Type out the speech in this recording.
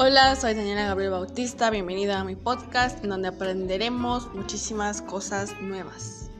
Hola, soy Daniela Gabriel Bautista, bienvenida a mi podcast en donde aprenderemos muchísimas cosas nuevas.